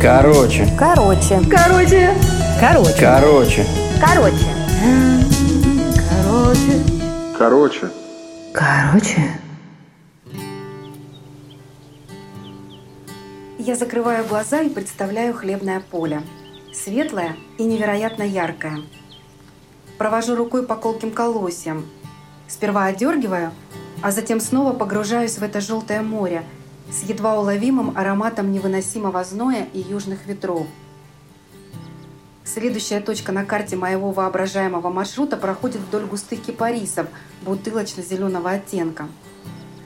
Короче. Короче. Короче. Короче. Короче. Короче. Короче. Короче. Короче. Я закрываю глаза и представляю хлебное поле. Светлое и невероятно яркое. Провожу рукой по колким колосьям. Сперва одергиваю, а затем снова погружаюсь в это желтое море с едва уловимым ароматом невыносимого зноя и южных ветров. Следующая точка на карте моего воображаемого маршрута проходит вдоль густых кипарисов бутылочно-зеленого оттенка.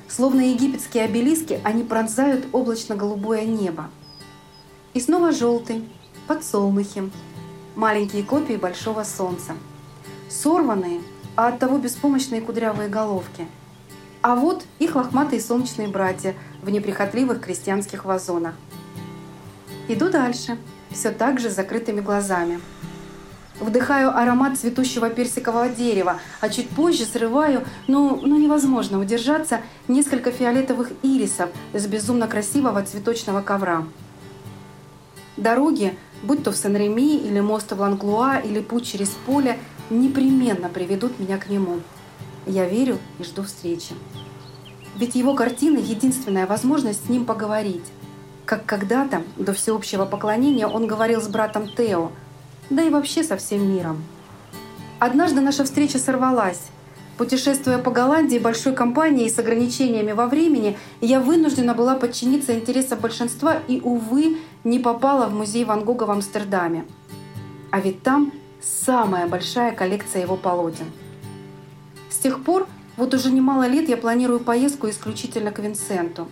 Словно египетские обелиски, они пронзают облачно-голубое небо. И снова желтый, подсолнухи, маленькие копии большого солнца. Сорванные, а оттого беспомощные кудрявые головки. А вот их лохматые солнечные братья в неприхотливых крестьянских вазонах. Иду дальше, все так же с закрытыми глазами. Вдыхаю аромат цветущего персикового дерева, а чуть позже срываю, ну, ну невозможно удержаться, несколько фиолетовых ирисов с безумно красивого цветочного ковра. Дороги, будь то в Сен-Реми или мост в Ланглуа или путь через поле, непременно приведут меня к нему. Я верю и жду встречи. Ведь его картины – единственная возможность с ним поговорить. Как когда-то, до всеобщего поклонения, он говорил с братом Тео – да и вообще со всем миром. Однажды наша встреча сорвалась. Путешествуя по Голландии большой компанией с ограничениями во времени, я вынуждена была подчиниться интересам большинства и, увы, не попала в музей Ван Гога в Амстердаме. А ведь там самая большая коллекция его полотен. С тех пор, вот уже немало лет, я планирую поездку исключительно к Винсенту.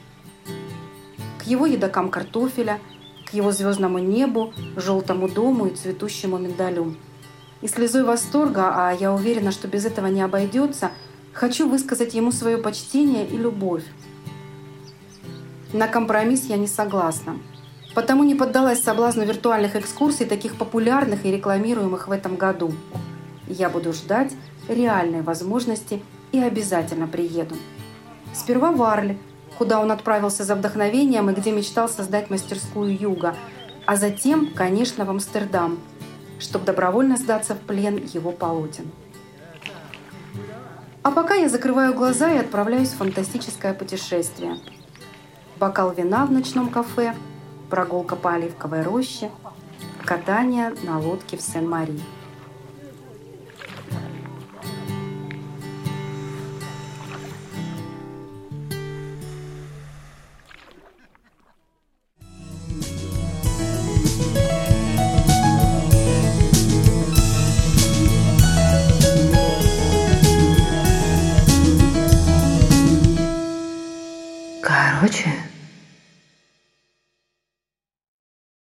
К его едокам картофеля – к его звездному небу, желтому дому и цветущему миндалю. И слезой восторга, а я уверена, что без этого не обойдется, хочу высказать ему свое почтение и любовь. На компромисс я не согласна. Потому не поддалась соблазну виртуальных экскурсий, таких популярных и рекламируемых в этом году. Я буду ждать реальной возможности и обязательно приеду. Сперва в Арль, куда он отправился за вдохновением и где мечтал создать мастерскую юга, а затем, конечно, в Амстердам, чтобы добровольно сдаться в плен его полотен. А пока я закрываю глаза и отправляюсь в фантастическое путешествие. Бокал вина в ночном кафе, прогулка по оливковой роще, катание на лодке в Сен-Мари. 什么